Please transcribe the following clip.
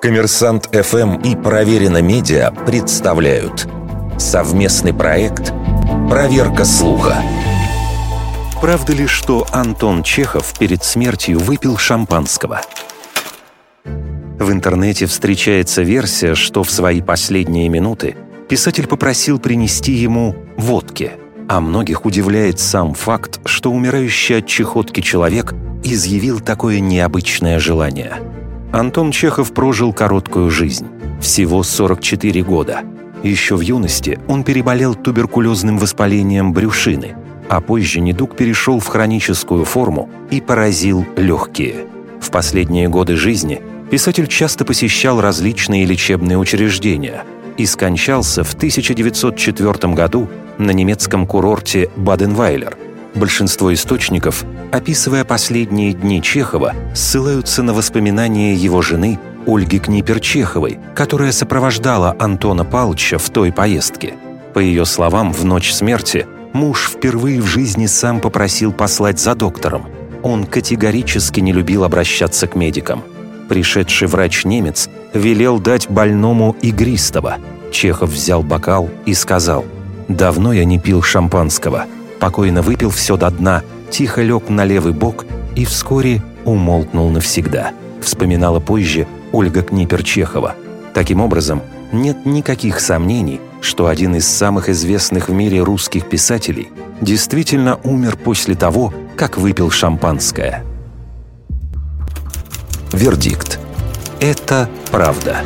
Коммерсант ФМ и Проверено Медиа представляют совместный проект «Проверка слуха». Правда ли, что Антон Чехов перед смертью выпил шампанского? В интернете встречается версия, что в свои последние минуты писатель попросил принести ему водки, а многих удивляет сам факт, что умирающий от чехотки человек изъявил такое необычное желание – Антон Чехов прожил короткую жизнь, всего 44 года. Еще в юности он переболел туберкулезным воспалением брюшины, а позже недуг перешел в хроническую форму и поразил легкие. В последние годы жизни писатель часто посещал различные лечебные учреждения и скончался в 1904 году на немецком курорте Баденвайлер – Большинство источников, описывая последние дни Чехова, ссылаются на воспоминания его жены Ольги Книпер-Чеховой, которая сопровождала Антона Павловича в той поездке. По ее словам, в ночь смерти муж впервые в жизни сам попросил послать за доктором. Он категорически не любил обращаться к медикам. Пришедший врач-немец велел дать больному игристого. Чехов взял бокал и сказал «Давно я не пил шампанского» спокойно выпил все до дна, тихо лег на левый бок и вскоре умолкнул навсегда, вспоминала позже Ольга Книпер-Чехова. Таким образом, нет никаких сомнений, что один из самых известных в мире русских писателей действительно умер после того, как выпил шампанское. Вердикт. Это правда.